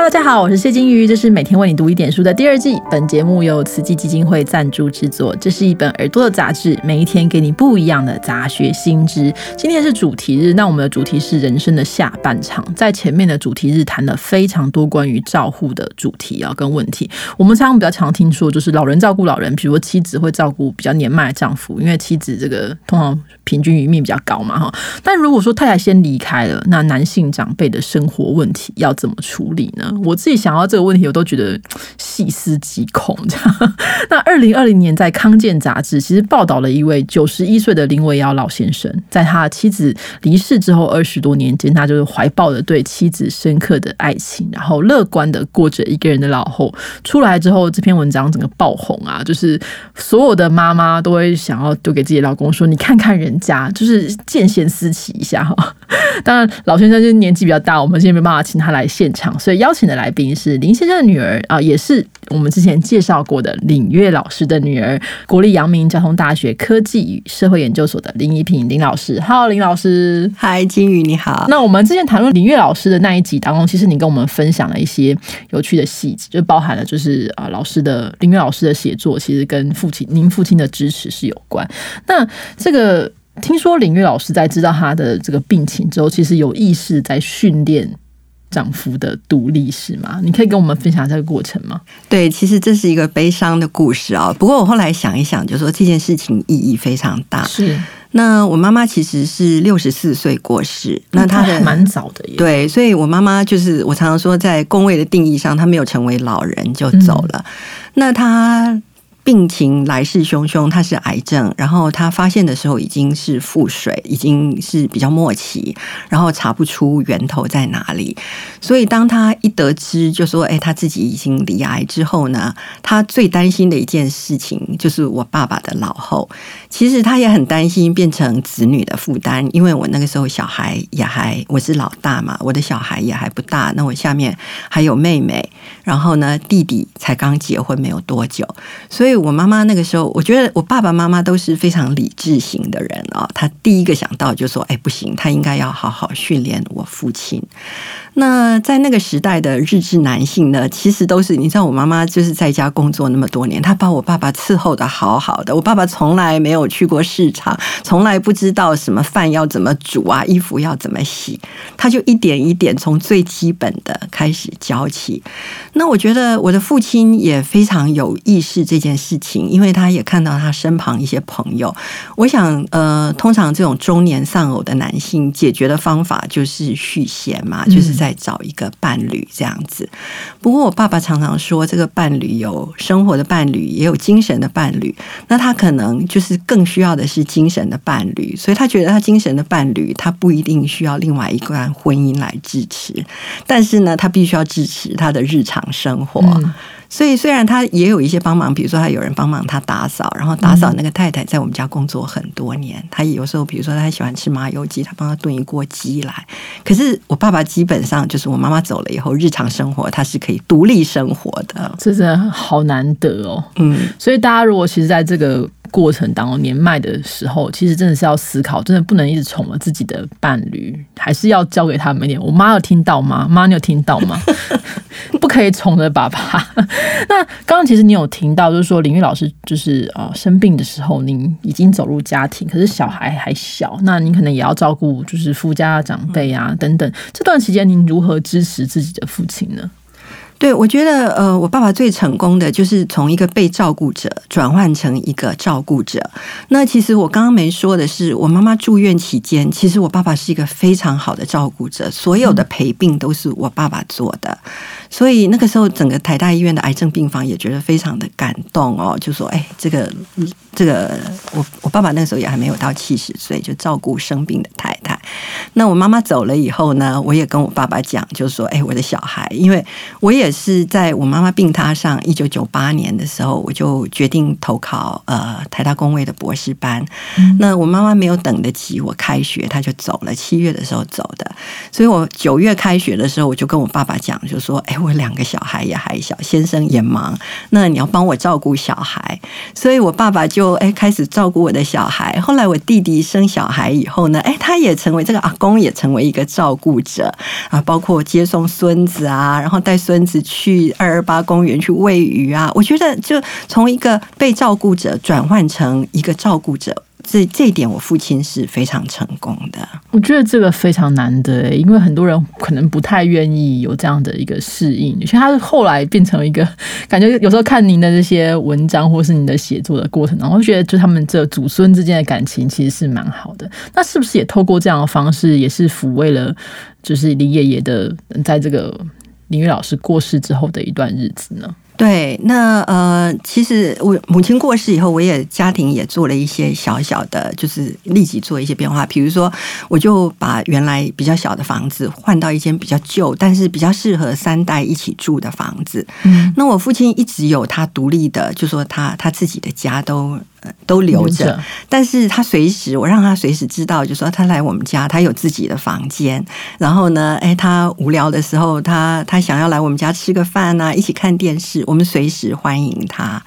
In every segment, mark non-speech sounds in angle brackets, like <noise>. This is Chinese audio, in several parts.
大家好，我是谢金鱼，这是每天为你读一点书的第二季。本节目由慈济基金会赞助制作。这是一本耳朵的杂志，每一天给你不一样的杂学新知。今天是主题日，那我们的主题是人生的下半场。在前面的主题日谈了非常多关于照护的主题啊跟问题。我们常常比较常听说，就是老人照顾老人，比如说妻子会照顾比较年迈的丈夫，因为妻子这个通常平均余命比较高嘛哈。但如果说太太先离开了，那男性长辈的生活问题要怎么处理呢？我自己想到这个问题，我都觉得细思极恐。这样，<laughs> 那二零二零年在《康健》杂志其实报道了一位九十一岁的林维尧老先生，在他妻子离世之后二十多年间，他就是怀抱着对妻子深刻的爱情，然后乐观的过着一个人的老后。出来之后，这篇文章整个爆红啊，就是所有的妈妈都会想要丢给自己老公说：“你看看人家，就是见贤思齐一下哈。<laughs> ”当然，老先生就是年纪比较大，我们现在没办法请他来现场，所以要邀请。的来宾是林先生的女儿啊，也是我们之前介绍过的领月老师的女儿，国立阳明交通大学科技与社会研究所的林一平林老师。Hello，林老师。嗨，金宇你好。那我们之前谈论林月老师的那一集当中，其实你跟我们分享了一些有趣的细节，就包含了就是啊，老师的林月老师的写作其实跟父亲您父亲的支持是有关。那这个听说林月老师在知道他的这个病情之后，其实有意识在训练。丈夫的独立是吗？你可以跟我们分享这个过程吗？对，其实这是一个悲伤的故事啊。不过我后来想一想，就说这件事情意义非常大。是，那我妈妈其实是六十四岁过世，那她的蛮早的耶。对，所以我妈妈就是我常常说，在工位的定义上，她没有成为老人就走了。那她。病情来势汹汹，他是癌症，然后他发现的时候已经是腹水，已经是比较末期，然后查不出源头在哪里。所以当他一得知就说，哎，他自己已经离癌之后呢，他最担心的一件事情就是我爸爸的老后。其实他也很担心变成子女的负担，因为我那个时候小孩也还我是老大嘛，我的小孩也还不大，那我下面还有妹妹，然后呢弟弟才刚结婚没有多久，所以。我妈妈那个时候，我觉得我爸爸妈妈都是非常理智型的人啊。他第一个想到就说：“哎，不行，他应该要好好训练我父亲。”那在那个时代的日志男性呢，其实都是你知道，我妈妈就是在家工作那么多年，她把我爸爸伺候的好好的。我爸爸从来没有去过市场，从来不知道什么饭要怎么煮啊，衣服要怎么洗，他就一点一点从最基本的开始教起。那我觉得我的父亲也非常有意识这件事情，因为他也看到他身旁一些朋友。我想，呃，通常这种中年丧偶的男性解决的方法就是续弦嘛，就是在。找一个伴侣这样子，不过我爸爸常常说，这个伴侣有生活的伴侣，也有精神的伴侣。那他可能就是更需要的是精神的伴侣，所以他觉得他精神的伴侣，他不一定需要另外一段婚姻来支持，但是呢，他必须要支持他的日常生活。所以虽然他也有一些帮忙，比如说他有人帮忙他打扫，然后打扫那个太太在我们家工作很多年，他有时候比如说他喜欢吃麻油鸡，他帮他炖一锅鸡来。可是我爸爸基本上就是我妈妈走了以后，日常生活他是可以独立生活的，这真的好难得哦。嗯，所以大家如果其实在这个。过程当中年迈的时候，其实真的是要思考，真的不能一直宠了自己的伴侣，还是要交给他们一点。我妈有听到吗？妈，你有听到吗？不可以宠着爸爸。<laughs> 那刚刚其实你有听到，就是说林玉老师就是啊生病的时候，您已经走入家庭，可是小孩还小，那您可能也要照顾就是夫家长辈啊等等。这段时间，您如何支持自己的父亲呢？对，我觉得呃，我爸爸最成功的就是从一个被照顾者转换成一个照顾者。那其实我刚刚没说的是，我妈妈住院期间，其实我爸爸是一个非常好的照顾者，所有的陪病都是我爸爸做的。所以那个时候，整个台大医院的癌症病房也觉得非常的感动哦，就说：“哎，这个这个，我我爸爸那个时候也还没有到七十岁，就照顾生病的太太。<laughs> 那我妈妈走了以后呢，我也跟我爸爸讲，就说：哎，我的小孩，因为我也是在我妈妈病榻上，一九九八年的时候，我就决定投考呃台大工位的博士班。那我妈妈没有等得及我开学，她就走了，七月的时候走的。所以我九月开学的时候，我就跟我爸爸讲，就说：“哎，我两个小孩也还小，先生也忙，那你要帮我照顾小孩。”所以，我爸爸就哎开始照顾我的小孩。后来我弟弟生小孩以后呢，哎，他也成为这个阿公，也成为一个照顾者啊，包括接送孙子啊，然后带孙子去二二八公园去喂鱼啊。我觉得，就从一个被照顾者转换成一个照顾者。这这一点，我父亲是非常成功的。我觉得这个非常难得，因为很多人可能不太愿意有这样的一个适应。其实他后来变成一个感觉，有时候看您的这些文章，或是你的写作的过程，然后觉得就他们这祖孙之间的感情其实是蛮好的。那是不是也透过这样方式，也是抚慰了，就是李爷爷的在这个林玉老师过世之后的一段日子呢？对，那呃，其实我母亲过世以后，我也家庭也做了一些小小的，就是立即做一些变化。比如说，我就把原来比较小的房子换到一间比较旧，但是比较适合三代一起住的房子。嗯，那我父亲一直有他独立的，就说他他自己的家都。都留着，但是他随时我让他随时知道，就说他来我们家，他有自己的房间。然后呢，哎，他无聊的时候，他他想要来我们家吃个饭啊，一起看电视，我们随时欢迎他。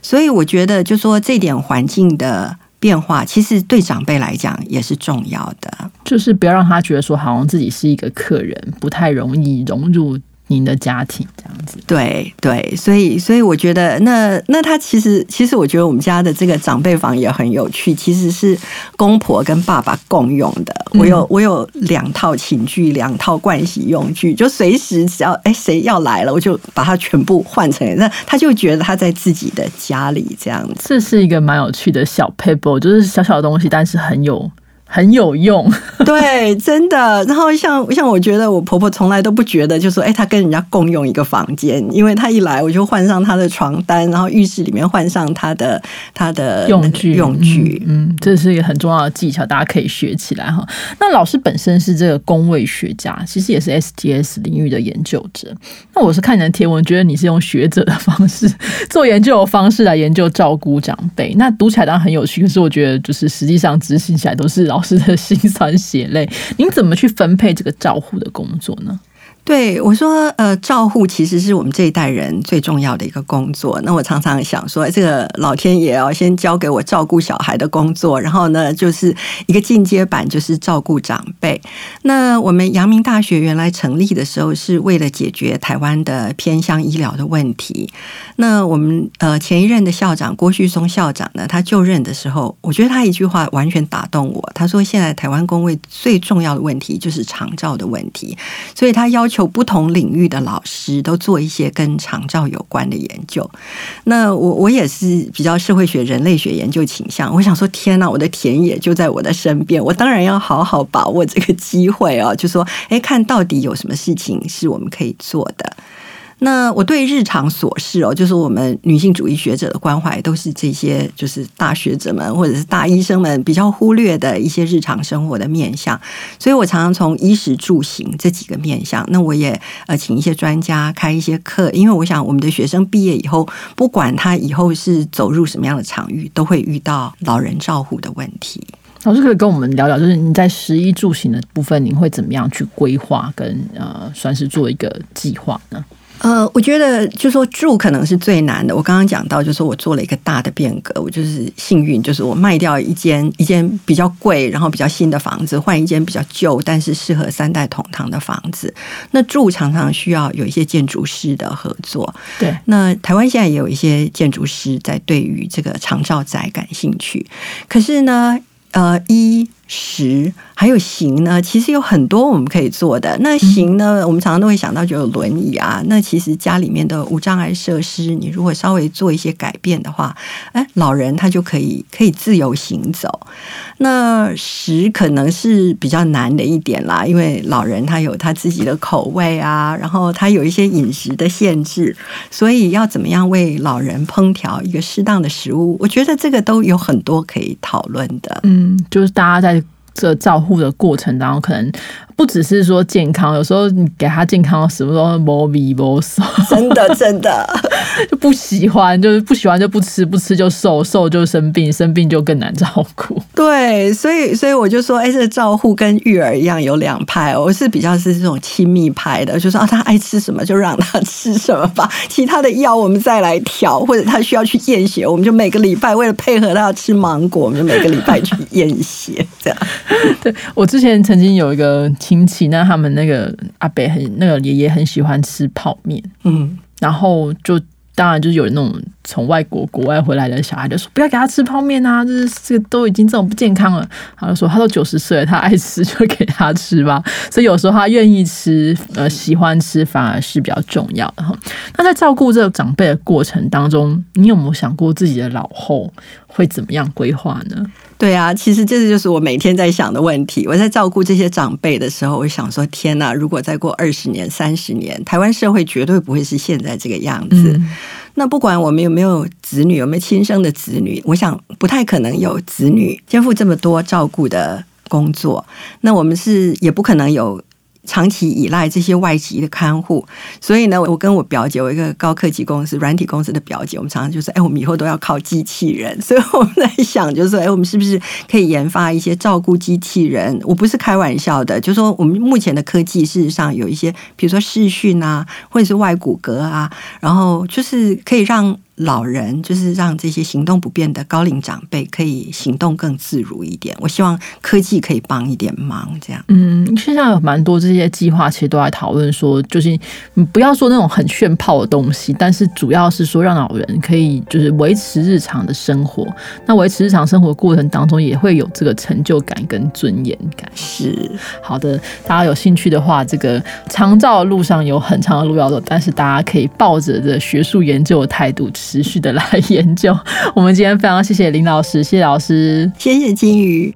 所以我觉得，就说这点环境的变化，其实对长辈来讲也是重要的，就是不要让他觉得说，好像自己是一个客人，不太容易融入。您的家庭这样子，对对，所以所以我觉得，那那他其实其实我觉得我们家的这个长辈房也很有趣，其实是公婆跟爸爸共用的。我有我有两套寝具，两套盥洗用具，就随时只要哎谁要来了，我就把它全部换成那，他就觉得他在自己的家里这样子。这是一个蛮有趣的小 paper，就是小小的东西，但是很有。很有用，<laughs> 对，真的。然后像像我觉得我婆婆从来都不觉得，就说哎，她跟人家共用一个房间，因为她一来我就换上她的床单，然后浴室里面换上她的她的用具用具。嗯，这是一个很重要的技巧，大家可以学起来哈。那老师本身是这个工位学家，其实也是 STS 领域的研究者。那我是看你的贴文，觉得你是用学者的方式做研究的方式来研究照顾长辈，那读起来当然很有趣。可是我觉得就是实际上执行起来都是老。是的心酸血泪，您怎么去分配这个照护的工作呢？对我说，呃，照护其实是我们这一代人最重要的一个工作。那我常常想说，这个老天爷要先交给我照顾小孩的工作，然后呢，就是一个进阶版，就是照顾长辈。那我们阳明大学原来成立的时候，是为了解决台湾的偏向医疗的问题。那我们呃前一任的校长郭旭松校长呢，他就任的时候，我觉得他一句话完全打动我。他说，现在台湾工位最重要的问题就是长照的问题，所以他要。求不同领域的老师都做一些跟长照有关的研究。那我我也是比较社会学、人类学研究倾向。我想说，天哪，我的田野就在我的身边，我当然要好好把握这个机会哦。就说，哎，看到底有什么事情是我们可以做的。那我对日常琐事哦，就是我们女性主义学者的关怀，都是这些就是大学者们或者是大医生们比较忽略的一些日常生活的面相。所以我常常从衣食住行这几个面相，那我也呃请一些专家开一些课，因为我想我们的学生毕业以后，不管他以后是走入什么样的场域，都会遇到老人照护的问题。老师可以跟我们聊聊，就是你在食衣住行的部分，您会怎么样去规划跟呃，算是做一个计划呢？呃，我觉得就说住可能是最难的。我刚刚讲到，就是我做了一个大的变革，我就是幸运，就是我卖掉一间一间比较贵，然后比较新的房子，换一间比较旧但是适合三代同堂的房子。那住常常需要有一些建筑师的合作。对，那台湾现在也有一些建筑师在对于这个长照宅感兴趣，可是呢，呃，一。食还有行呢，其实有很多我们可以做的。那行呢，我们常常都会想到就有轮椅啊。那其实家里面的无障碍设施，你如果稍微做一些改变的话，哎，老人他就可以可以自由行走。那食可能是比较难的一点啦，因为老人他有他自己的口味啊，然后他有一些饮食的限制，所以要怎么样为老人烹调一个适当的食物，我觉得这个都有很多可以讨论的。嗯，就是大家在。这照护的过程当中，可能不只是说健康，有时候你给他健康的食物都无味无酸，真的真的。<laughs> 就不喜欢，就是不喜欢就不吃，不吃就瘦，瘦就生病，生病就更难照顾。对，所以所以我就说，哎，这个照护跟育儿一样有两派，我是比较是这种亲密派的，就说啊，他爱吃什么就让他吃什么吧，其他的药我们再来调，或者他需要去验血，我们就每个礼拜为了配合他要吃芒果，我们就每个礼拜去验血，这样。<laughs> 对我之前曾经有一个亲戚，那他们那个阿伯很那个爷爷很喜欢吃泡面，嗯，然后就。当然，就是有那种从外国国外回来的小孩，就说不要给他吃泡面啊，这是这个都已经这种不健康了。他就说他都九十岁了，他爱吃就给他吃吧。所以有时候他愿意吃，呃，喜欢吃反而是比较重要的哈。那在照顾这个长辈的过程当中，你有没有想过自己的老后会怎么样规划呢？对啊，其实这就是我每天在想的问题。我在照顾这些长辈的时候，我想说：天哪！如果再过二十年、三十年，台湾社会绝对不会是现在这个样子。那不管我们有没有子女，有没有亲生的子女，我想不太可能有子女肩负这么多照顾的工作。那我们是也不可能有。长期依赖这些外籍的看护，所以呢，我跟我表姐，我一个高科技公司、软体公司的表姐，我们常常就说：“哎，我们以后都要靠机器人。<laughs> ”所以我们在想，就是说：“哎，我们是不是可以研发一些照顾机器人？”我不是开玩笑的，就是说我们目前的科技事实上有一些，比如说视讯啊，或者是外骨骼啊，然后就是可以让。老人就是让这些行动不便的高龄长辈可以行动更自如一点。我希望科技可以帮一点忙，这样。嗯，现在有蛮多这些计划，其实都在讨论说，就是不要说那种很炫炮的东西，但是主要是说让老人可以就是维持日常的生活。那维持日常生活过程当中，也会有这个成就感跟尊严感。是好的，大家有兴趣的话，这个长照的路上有很长的路要走，但是大家可以抱着这学术研究的态度。持续的来 <laughs> 研究，我们今天非常谢谢林老师，谢谢老师，谢谢金鱼。